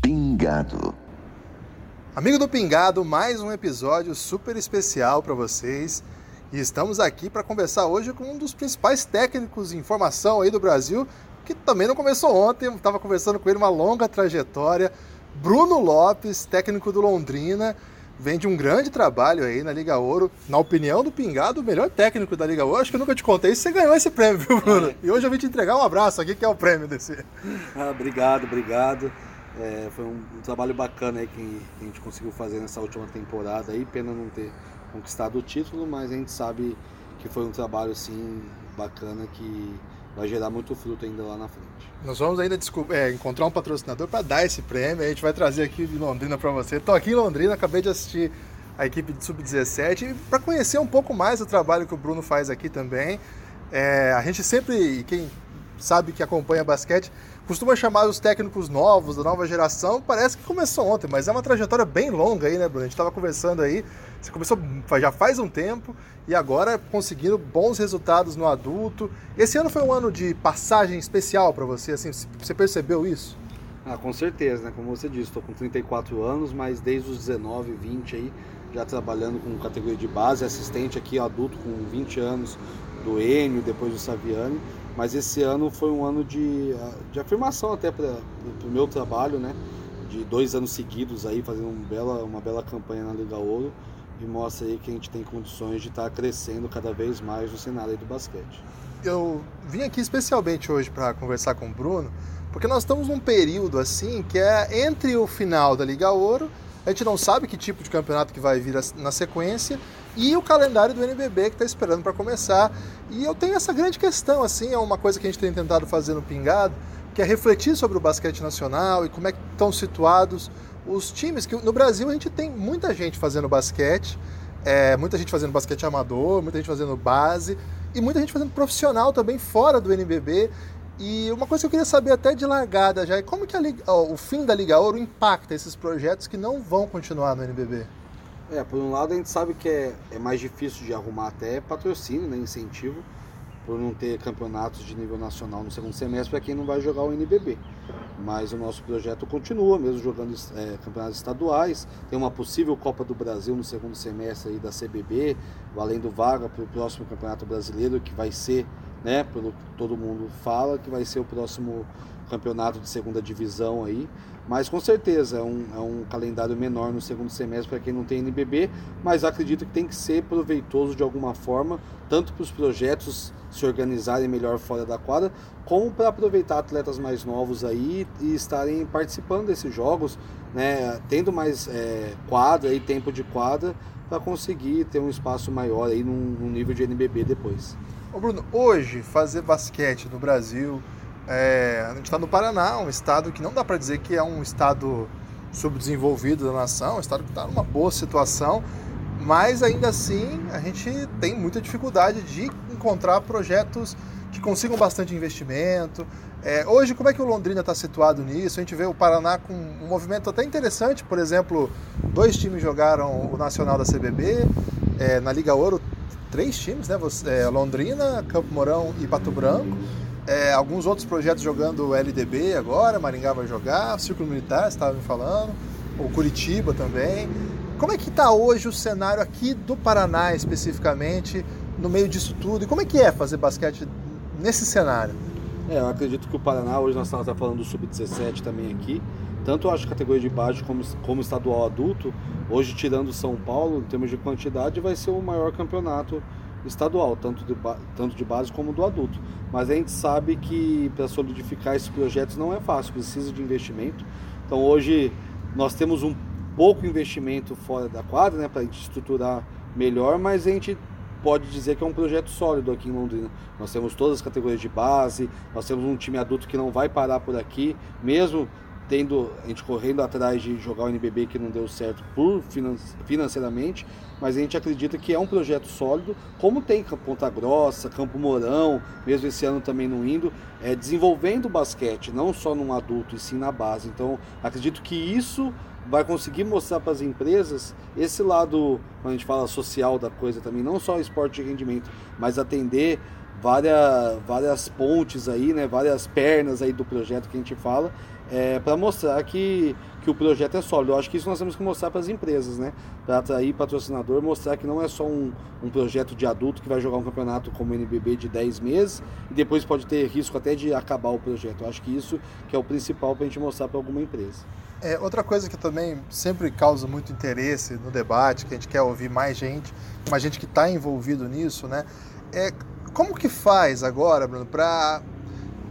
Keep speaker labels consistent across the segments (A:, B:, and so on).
A: Pingado. Amigo do Pingado, mais um episódio super especial para vocês. E estamos aqui para conversar hoje com um dos principais técnicos em formação aí do Brasil, que também não começou ontem, estava conversando com ele uma longa trajetória. Bruno Lopes, técnico do Londrina, vem de um grande trabalho aí na Liga Ouro. Na opinião do Pingado, o melhor técnico da Liga Ouro. Acho que eu nunca te contei isso, você ganhou esse prêmio, viu, Bruno? E hoje eu vim te entregar um abraço aqui, que é o prêmio desse.
B: Ah, obrigado, obrigado. É, foi um, um, trabalho bacana aí que a gente conseguiu fazer nessa última temporada aí, pena não ter conquistado o título, mas a gente sabe que foi um trabalho assim bacana que vai gerar muito fruto ainda lá na frente.
A: Nós vamos ainda é, encontrar um patrocinador para dar esse prêmio, a gente vai trazer aqui de Londrina para você. Estou aqui em Londrina, acabei de assistir a equipe de sub-17 para conhecer um pouco mais o trabalho que o Bruno faz aqui também. É, a gente sempre, quem sabe que acompanha basquete, costuma chamar os técnicos novos, da nova geração, parece que começou ontem, mas é uma trajetória bem longa aí, né, Bruno? A gente estava conversando aí, você começou já faz um tempo e agora conseguindo bons resultados no adulto. Esse ano foi um ano de passagem especial para você, assim, você percebeu isso?
B: Ah, com certeza, né? Como você disse, estou com 34 anos, mas desde os 19, 20 aí, já trabalhando com categoria de base, assistente aqui adulto com 20 anos do Enio, depois do Saviani. Mas esse ano foi um ano de, de afirmação até para o meu trabalho, né? De dois anos seguidos aí, fazendo um bela, uma bela campanha na Liga Ouro e mostra aí que a gente tem condições de estar tá crescendo cada vez mais no cenário do basquete.
A: Eu vim aqui especialmente hoje para conversar com o Bruno, porque nós estamos num período assim que é entre o final da Liga Ouro, a gente não sabe que tipo de campeonato que vai vir na sequência, e o calendário do NBB que está esperando para começar. E eu tenho essa grande questão, assim, é uma coisa que a gente tem tentado fazer no Pingado, que é refletir sobre o basquete nacional e como é que estão situados os times. Que no Brasil a gente tem muita gente fazendo basquete, é, muita gente fazendo basquete amador, muita gente fazendo base e muita gente fazendo profissional também fora do NBB. E uma coisa que eu queria saber até de largada já é como que Liga, ó, o fim da Liga Ouro impacta esses projetos que não vão continuar no NBB?
B: É, por um lado a gente sabe que é, é mais difícil de arrumar até patrocínio, né, incentivo, por não ter campeonatos de nível nacional no segundo semestre para quem não vai jogar o NBB. Mas o nosso projeto continua, mesmo jogando é, campeonatos estaduais. Tem uma possível Copa do Brasil no segundo semestre aí da CBB, valendo vaga para o próximo Campeonato Brasileiro, que vai ser, né, pelo que todo mundo fala, que vai ser o próximo campeonato de segunda divisão aí. Mas com certeza é um, é um calendário menor no segundo semestre para quem não tem NBB, mas acredito que tem que ser proveitoso de alguma forma, tanto para os projetos se organizarem melhor fora da quadra, como para aproveitar atletas mais novos aí e estarem participando desses jogos, né, tendo mais é, quadra e tempo de quadra para conseguir ter um espaço maior aí num nível de NBB depois.
A: Ô Bruno, hoje fazer basquete no Brasil é, a gente está no Paraná, um estado que não dá para dizer que é um estado subdesenvolvido da nação, um estado que está numa boa situação, mas ainda assim a gente tem muita dificuldade de encontrar projetos que consigam bastante investimento. É, hoje, como é que o Londrina está situado nisso? A gente vê o Paraná com um movimento até interessante, por exemplo, dois times jogaram o Nacional da CBB, é, na Liga Ouro, três times, né? É, Londrina, Campo Mourão e Pato Branco. É, alguns outros projetos jogando LDB agora, Maringá vai jogar, Círculo Militar, estava me falando, o Curitiba também. Como é que está hoje o cenário aqui do Paraná especificamente, no meio disso tudo? E como é que é fazer basquete nesse cenário?
B: É, eu acredito que o Paraná, hoje nós estamos falando do Sub-17 também aqui, tanto eu acho categoria de base como, como estadual adulto, hoje tirando São Paulo, em termos de quantidade, vai ser o maior campeonato estadual, tanto de, tanto de base como do adulto. Mas a gente sabe que para solidificar esses projetos não é fácil, precisa de investimento. Então hoje nós temos um pouco investimento fora da quadra, né, para a gente estruturar melhor, mas a gente pode dizer que é um projeto sólido aqui em Londrina. Nós temos todas as categorias de base, nós temos um time adulto que não vai parar por aqui, mesmo tendo a gente correndo atrás de jogar o NBB que não deu certo por financeiramente, mas a gente acredita que é um projeto sólido, como tem Ponta Grossa, Campo Mourão, mesmo esse ano também não indo, é, desenvolvendo basquete, não só num adulto e sim na base. Então, acredito que isso vai conseguir mostrar para as empresas esse lado, quando a gente fala social da coisa também, não só esporte de rendimento, mas atender várias, várias pontes aí, né, várias pernas aí do projeto que a gente fala, é, para mostrar que, que o projeto é sólido. Eu acho que isso nós temos que mostrar para as empresas, né? Para atrair patrocinador, mostrar que não é só um, um projeto de adulto que vai jogar um campeonato como o NBB de 10 meses e depois pode ter risco até de acabar o projeto. Eu acho que isso que é o principal para a gente mostrar para alguma empresa.
A: É, outra coisa que também sempre causa muito interesse no debate, que a gente quer ouvir mais gente, mais gente que está envolvido nisso, né? É como que faz agora, Bruno, para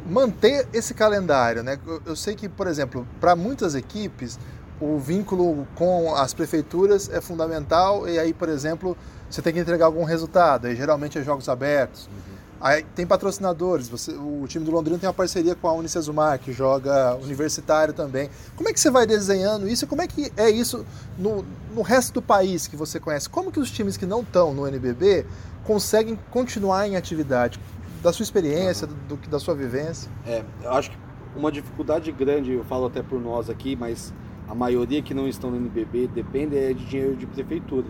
A: manter esse calendário, né? Eu sei que, por exemplo, para muitas equipes o vínculo com as prefeituras é fundamental e aí, por exemplo, você tem que entregar algum resultado. Aí geralmente é jogos abertos. Uhum. Aí tem patrocinadores. Você, o time do Londrina tem uma parceria com a Unicesumar, que joga universitário também. Como é que você vai desenhando isso? Como é que é isso no, no resto do país que você conhece? Como que os times que não estão no NBB conseguem continuar em atividade? Da sua experiência, do, da sua vivência?
B: É, eu acho que uma dificuldade grande, eu falo até por nós aqui, mas a maioria que não estão no NBB depende é de dinheiro de prefeitura.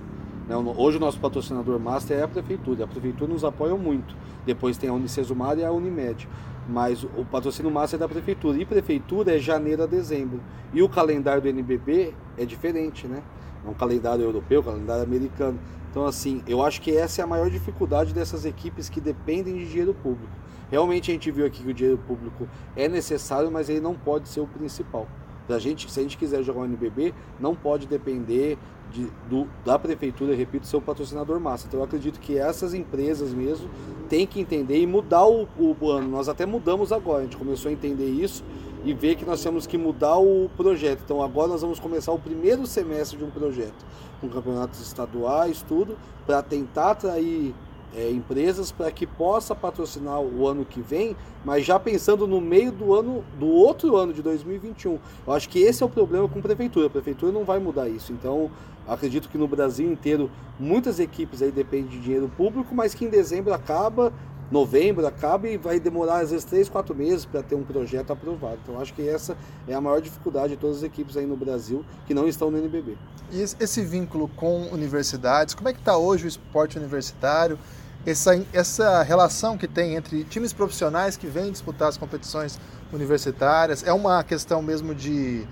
B: Né? Hoje o nosso patrocinador master é a prefeitura, a prefeitura nos apoia muito. Depois tem a Unicesumar e a Unimed. Mas o patrocínio master é da prefeitura. E prefeitura é janeiro a dezembro. E o calendário do NBB é diferente, né? É um calendário europeu, calendário americano. Então, assim, eu acho que essa é a maior dificuldade dessas equipes que dependem de dinheiro público. Realmente a gente viu aqui que o dinheiro público é necessário, mas ele não pode ser o principal. Da gente, se a gente quiser jogar o NBB, não pode depender de, do, da prefeitura, repito, ser o patrocinador massa. Então eu acredito que essas empresas mesmo têm que entender e mudar o, o ano. Nós até mudamos agora, a gente começou a entender isso e ver que nós temos que mudar o projeto. Então agora nós vamos começar o primeiro semestre de um projeto, com campeonatos estaduais, tudo, para tentar atrair é, empresas para que possa patrocinar o ano que vem, mas já pensando no meio do ano do outro ano de 2021. Eu acho que esse é o problema com a prefeitura. A prefeitura não vai mudar isso. Então, acredito que no Brasil inteiro muitas equipes aí dependem de dinheiro público, mas que em dezembro acaba, novembro acaba e vai demorar às vezes três, quatro meses para ter um projeto aprovado. Então, acho que essa é a maior dificuldade de todas as equipes aí no Brasil que não estão no NBB.
A: E esse vínculo com universidades, como é que está hoje o esporte universitário? Essa, essa relação que tem entre times profissionais que vêm disputar as competições universitárias, é uma questão mesmo de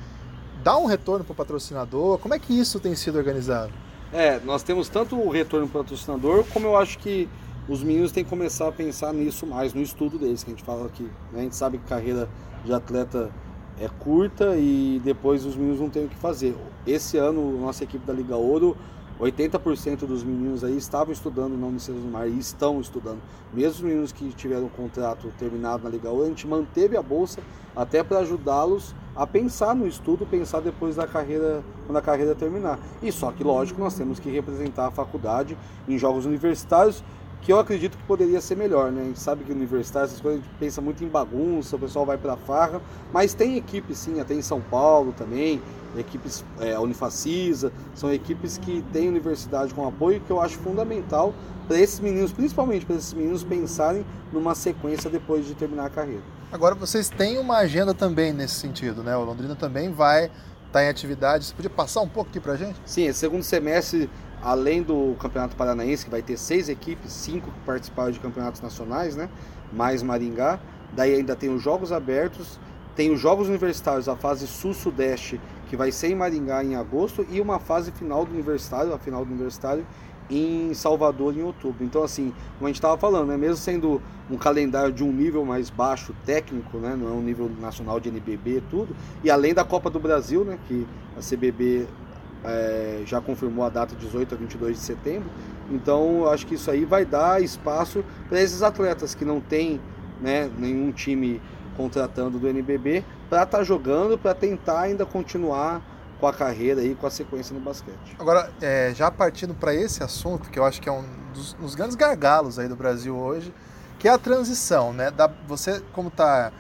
A: dar um retorno para o patrocinador? Como é que isso tem sido organizado?
B: É, nós temos tanto o retorno para o patrocinador, como eu acho que os meninos têm que começar a pensar nisso mais, no estudo deles, que a gente fala aqui. Né? A gente sabe que carreira de atleta é curta e depois os meninos não têm o que fazer. Esse ano, nossa equipe da Liga Ouro, 80% dos meninos aí estavam estudando na Unicef do Mar e estão estudando. Mesmo os meninos que tiveram o contrato terminado na Liga Ouro, a gente manteve a bolsa até para ajudá-los a pensar no estudo, pensar depois da carreira, quando a carreira terminar. E só que, lógico, nós temos que representar a faculdade em jogos universitários que eu acredito que poderia ser melhor, né? A gente sabe que universitário, essas coisas, a gente pensa muito em bagunça, o pessoal vai para farra, mas tem equipe sim, até em São Paulo também, equipes, é, a Unifacisa, são equipes que têm universidade com apoio que eu acho fundamental para esses meninos, principalmente para esses meninos pensarem numa sequência depois de terminar a carreira.
A: Agora vocês têm uma agenda também nesse sentido, né? O Londrina também vai estar tá em atividade. Você podia passar um pouco aqui para a gente?
B: Sim, esse segundo semestre além do Campeonato Paranaense, que vai ter seis equipes, cinco que participaram de campeonatos nacionais, né? Mais Maringá. Daí ainda tem os Jogos Abertos, tem os Jogos Universitários, a fase Sul-Sudeste, que vai ser em Maringá em agosto, e uma fase final do Universitário, a final do Universitário, em Salvador em outubro. Então, assim, como a gente estava falando, né? mesmo sendo um calendário de um nível mais baixo técnico, né? não é um nível nacional de NBB tudo, e além da Copa do Brasil, né? que a CBB é, já confirmou a data 18 a 22 de setembro. Então, acho que isso aí vai dar espaço para esses atletas que não têm né, nenhum time contratando do NBB para estar tá jogando, para tentar ainda continuar com a carreira e com a sequência no basquete.
A: Agora, é, já partindo para esse assunto, que eu acho que é um dos, dos, grandes gargalos aí do Brasil hoje, que é a transição, né? Da, você, como está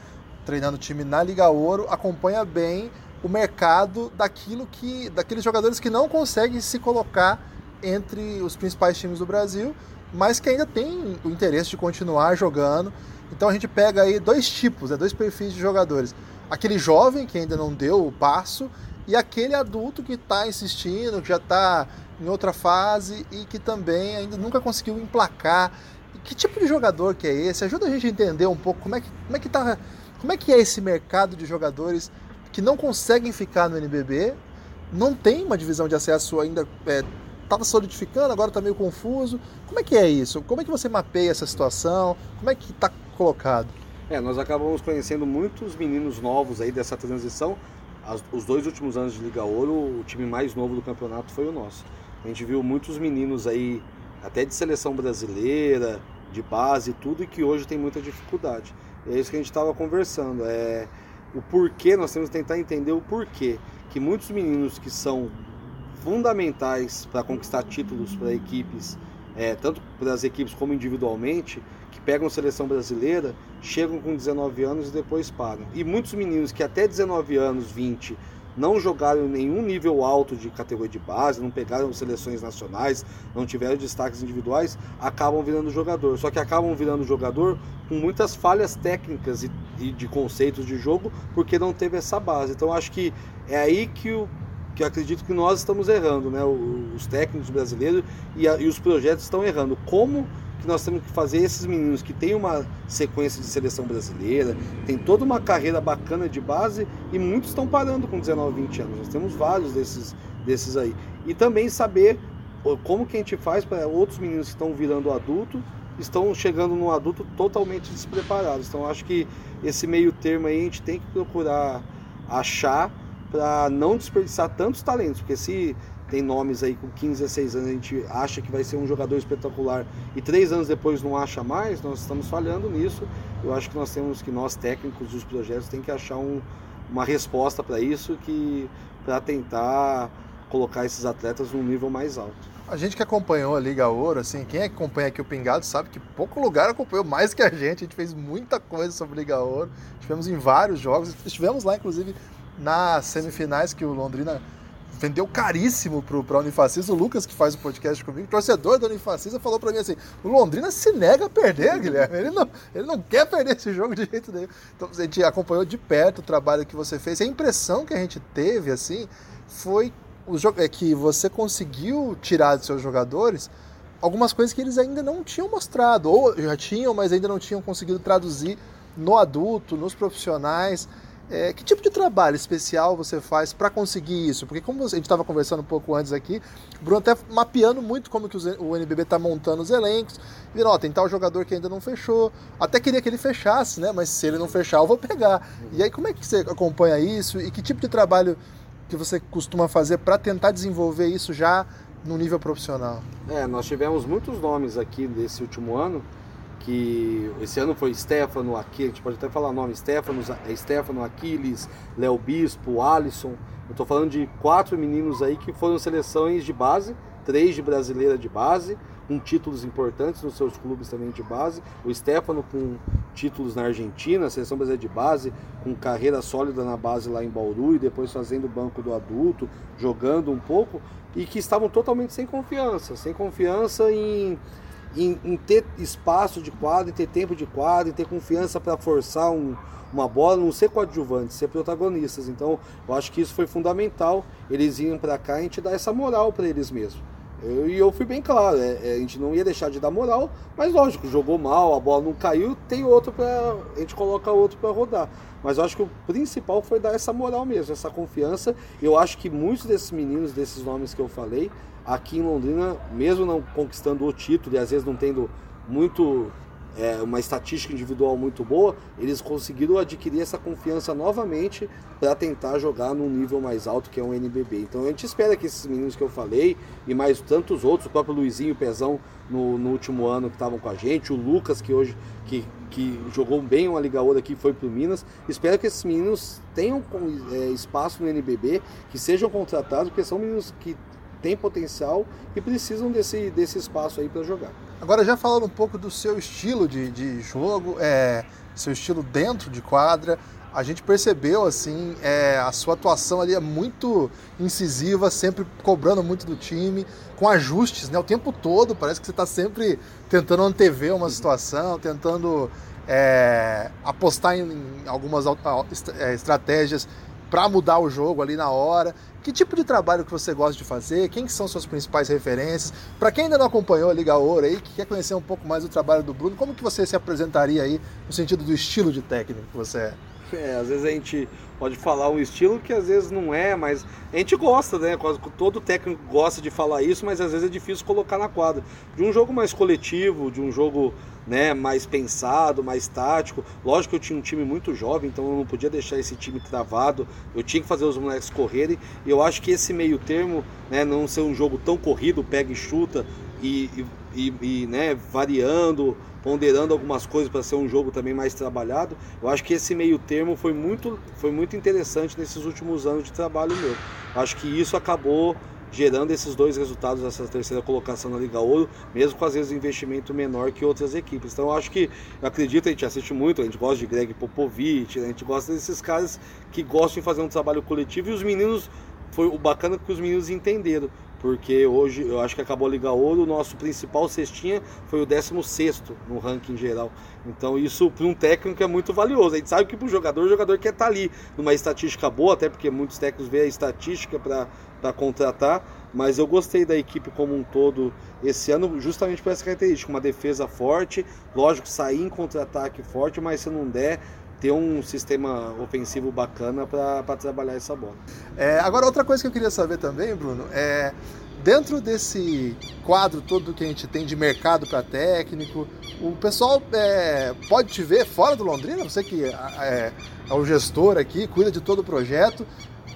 A: treinando o time na Liga Ouro, acompanha bem o mercado daquilo que daqueles jogadores que não conseguem se colocar entre os principais times do Brasil, mas que ainda tem o interesse de continuar jogando. Então a gente pega aí dois tipos, né, dois perfis de jogadores. Aquele jovem que ainda não deu o passo e aquele adulto que está insistindo, que já está em outra fase e que também ainda nunca conseguiu emplacar. Que tipo de jogador que é esse? Ajuda a gente a entender um pouco como é que, como é que, tá, como é, que é esse mercado de jogadores que não conseguem ficar no NBB, não tem uma divisão de acesso ainda, estava é, solidificando, agora está meio confuso. Como é que é isso? Como é que você mapeia essa situação? Como é que está colocado?
B: É, nós acabamos conhecendo muitos meninos novos aí dessa transição. As, os dois últimos anos de Liga Ouro, o time mais novo do campeonato foi o nosso. A gente viu muitos meninos aí, até de seleção brasileira, de base, tudo, e que hoje tem muita dificuldade. é isso que a gente estava conversando. É, o porquê, nós temos que tentar entender o porquê que muitos meninos que são fundamentais para conquistar títulos para equipes, é, tanto para as equipes como individualmente, que pegam seleção brasileira, chegam com 19 anos e depois param. E muitos meninos que até 19 anos, 20, não jogaram nenhum nível alto de categoria de base, não pegaram seleções nacionais, não tiveram destaques individuais, acabam virando jogador. Só que acabam virando jogador com muitas falhas técnicas e, e de conceitos de jogo, porque não teve essa base. Então acho que é aí que o que eu acredito que nós estamos errando, né? Os técnicos brasileiros e, a, e os projetos estão errando. Como que nós temos que fazer esses meninos que têm uma sequência de seleção brasileira, tem toda uma carreira bacana de base e muitos estão parando com 19, 20 anos. Nós temos vários desses, desses aí. E também saber como que a gente faz para outros meninos que estão virando adulto estão chegando no adulto totalmente despreparados. Então acho que esse meio termo aí a gente tem que procurar achar para não desperdiçar tantos talentos, porque se tem nomes aí com 15, 16 anos, a gente acha que vai ser um jogador espetacular e três anos depois não acha mais, nós estamos falhando nisso. Eu acho que nós temos que, nós técnicos dos projetos, tem que achar um, uma resposta para isso, que para tentar colocar esses atletas num nível mais alto.
A: A gente que acompanhou a Liga Ouro, assim, quem acompanha aqui o Pingado sabe que pouco lugar acompanhou mais que a gente. A gente fez muita coisa sobre Liga Ouro. Estivemos em vários jogos. Estivemos lá, inclusive, nas semifinais que o Londrina vendeu caríssimo pro, pra Unifacisa. O Lucas, que faz o podcast comigo, torcedor da Unifacisa, falou para mim assim: o Londrina se nega a perder, Guilherme. Ele não, ele não quer perder esse jogo de jeito nenhum. Então a gente acompanhou de perto o trabalho que você fez. A impressão que a gente teve, assim, foi o jogo, é que você conseguiu tirar dos seus jogadores algumas coisas que eles ainda não tinham mostrado, ou já tinham, mas ainda não tinham conseguido traduzir no adulto, nos profissionais. É, que tipo de trabalho especial você faz para conseguir isso? Porque como a gente estava conversando um pouco antes aqui, o Bruno até mapeando muito como que o NBB está montando os elencos, viram, ó, tem tal jogador que ainda não fechou, até queria que ele fechasse, né? Mas se ele não fechar, eu vou pegar. E aí como é que você acompanha isso e que tipo de trabalho que você costuma fazer para tentar desenvolver isso já no nível profissional?
B: É, nós tivemos muitos nomes aqui desse último ano que esse ano foi Stefano, Aquiles, a gente pode até falar nome, Stefano, é Stefano, Aquiles, Léo Bispo, Alisson. Eu estou falando de quatro meninos aí que foram seleções de base, três de brasileira de base, com títulos importantes nos seus clubes também de base. O Stefano com títulos na Argentina, seleção brasileira de base, com carreira sólida na base lá em Bauru e depois fazendo banco do adulto, jogando um pouco, e que estavam totalmente sem confiança, sem confiança em em, em, ter espaço de quadro, em ter tempo de quadro, em ter confiança para forçar um, uma bola, não ser coadjuvantes, ser protagonistas. Então, eu acho que isso foi fundamental. Eles iam para cá e a gente dar essa moral para eles mesmos. Eu, e eu fui bem claro, é, é, a gente não ia deixar de dar moral, mas lógico, jogou mal, a bola não caiu, tem outro para a gente coloca outro para rodar. Mas eu acho que o principal foi dar essa moral mesmo, essa confiança. Eu acho que muitos desses meninos, desses nomes que eu falei, aqui em Londrina, mesmo não conquistando o título e às vezes não tendo muito é, uma estatística individual muito boa, eles conseguiram adquirir essa confiança novamente para tentar jogar num nível mais alto que é o NBB. Então a gente espera que esses meninos que eu falei e mais tantos outros, o próprio Luizinho e Pezão no, no último ano que estavam com a gente, o Lucas que hoje que, que jogou bem uma Liga Ouro aqui foi para o Minas. Espero que esses meninos tenham é, espaço no NBB, que sejam contratados, porque são meninos que têm potencial e precisam desse, desse espaço aí para jogar.
A: Agora, já falando um pouco do seu estilo de, de jogo, é, seu estilo dentro de quadra, a gente percebeu assim é, a sua atuação ali é muito incisiva, sempre cobrando muito do time, com ajustes, né? O tempo todo parece que você está sempre tentando antever uma situação, tentando é, apostar em, em algumas é, estratégias para mudar o jogo ali na hora. Que tipo de trabalho que você gosta de fazer? Quem que são suas principais referências? Para quem ainda não acompanhou a Liga Ouro aí, que quer conhecer um pouco mais do trabalho do Bruno, como que você se apresentaria aí no sentido do estilo de técnico que você é?
B: É, às vezes a gente pode falar um estilo que às vezes não é, mas a gente gosta, né? Todo técnico gosta de falar isso, mas às vezes é difícil colocar na quadra. De um jogo mais coletivo, de um jogo né, mais pensado, mais tático. Lógico que eu tinha um time muito jovem, então eu não podia deixar esse time travado. Eu tinha que fazer os moleques correrem. E eu acho que esse meio termo, né, não ser um jogo tão corrido, pega e chuta, e, e, e né, variando, ponderando algumas coisas para ser um jogo também mais trabalhado. Eu acho que esse meio termo foi muito, foi muito interessante nesses últimos anos de trabalho meu. Eu acho que isso acabou gerando esses dois resultados essa terceira colocação na Liga Ouro, mesmo com às vezes investimento menor que outras equipes. Então eu acho que, eu acredito, a gente assiste muito, a gente gosta de Greg Popovich, a gente gosta desses caras que gostam de fazer um trabalho coletivo e os meninos, foi o bacana que os meninos entenderam porque hoje eu acho que acabou a Liga Ouro, o nosso principal cestinha foi o 16 no ranking geral. Então isso para um técnico é muito valioso. A gente sabe que para o jogador, o jogador quer estar tá ali numa estatística boa, até porque muitos técnicos veem a estatística para contratar, mas eu gostei da equipe como um todo esse ano, justamente por essa característica, uma defesa forte, lógico, sair em contra-ataque forte, mas se não der, ter um sistema ofensivo bacana para trabalhar essa bola.
A: É, agora, outra coisa que eu queria saber também, Bruno, é dentro desse quadro todo que a gente tem de mercado para técnico, o pessoal é, pode te ver fora do Londrina? Você que é, é, o gestor aqui, cuida de todo o projeto,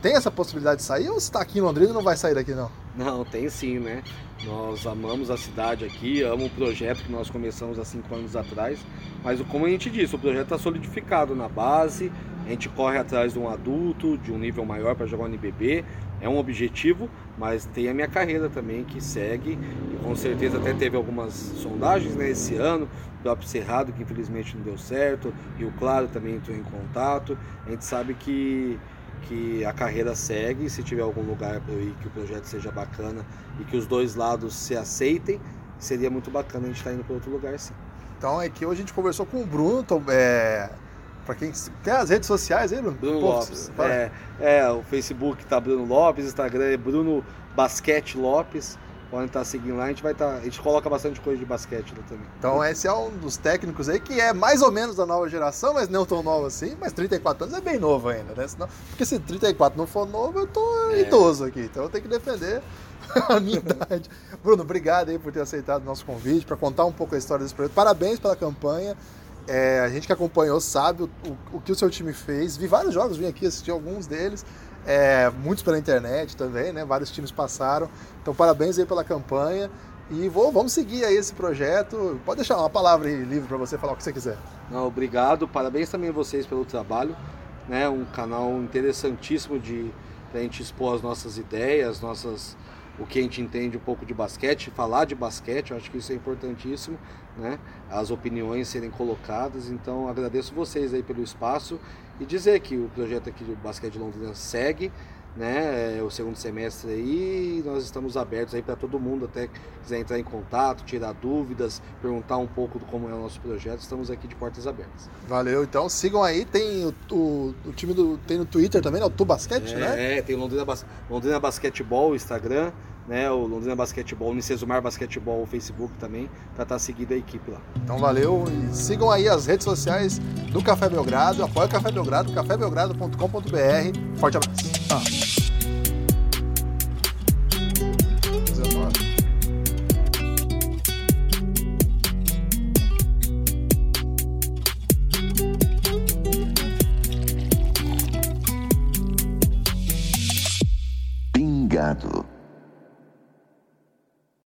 A: tem essa possibilidade de sair ou está aqui em Londrina e não vai sair daqui não?
B: Não, tem sim, né? Nós amamos a cidade aqui, amo o projeto que nós começamos há cinco anos atrás, mas como a gente disse, o projeto está solidificado na base, a gente corre atrás de um adulto, de um nível maior para jogar no NBB, é um objetivo, mas tem a minha carreira também que segue, e com certeza até teve algumas sondagens né, esse ano, o próprio Cerrado, que infelizmente não deu certo, e o Claro também entrou em contato, a gente sabe que que a carreira segue, se tiver algum lugar para eu ir, que o projeto seja bacana e que os dois lados se aceitem, seria muito bacana a gente estar tá indo para outro lugar sim.
A: Então é que hoje a gente conversou com o Bruno, é, para quem tem as redes sociais aí, Bruno?
B: Bruno Pô, Lopes. É, é, o Facebook tá Bruno Lopes, Instagram é Bruno Basquete Lopes podem estar seguindo lá, a gente vai estar. Tá, a gente coloca bastante coisa de basquete lá também.
A: Então esse é um dos técnicos aí que é mais ou menos da nova geração, mas não tão novo assim, mas 34 anos é bem novo ainda, né? Senão, porque se 34 não for novo, eu tô é. idoso aqui, então eu tenho que defender a minha idade. Bruno, obrigado aí por ter aceitado o nosso convite, para contar um pouco a história desse projeto. Parabéns pela campanha. É, a gente que acompanhou sabe o, o, o, que o seu time fez. Vi vários jogos, vim aqui assistir alguns deles é, muitos pela internet também, né? Vários times passaram. Então, parabéns aí pela campanha. E vou, vamos seguir aí esse projeto. Pode deixar uma palavra livre para você falar o que você quiser.
B: Não, obrigado. Parabéns também a vocês pelo trabalho. Né? Um canal interessantíssimo de a gente expor as nossas ideias, nossas o que a gente entende um pouco de basquete, falar de basquete, eu acho que isso é importantíssimo, né? As opiniões serem colocadas. Então agradeço vocês aí pelo espaço e dizer que o projeto aqui do Basquete Londrina segue, né? É o segundo semestre aí, nós estamos abertos aí para todo mundo até quiser entrar em contato, tirar dúvidas, perguntar um pouco do como é o nosso projeto, estamos aqui de portas abertas.
A: Valeu, então sigam aí, tem o, o, o time do tem no Twitter também, né? O Tu Basquete,
B: é,
A: né?
B: É, tem Londrina, Londrina Basquetebol, Instagram, né, o Londrina Basquetebol, o Unicesumar Basquetebol, o Facebook também, para estar tá seguindo a equipe lá.
A: Então valeu e sigam aí as redes sociais do Café Belgrado, apoia o Café Belgrado, cafébelgrado.com.br. Forte abraço. Ah.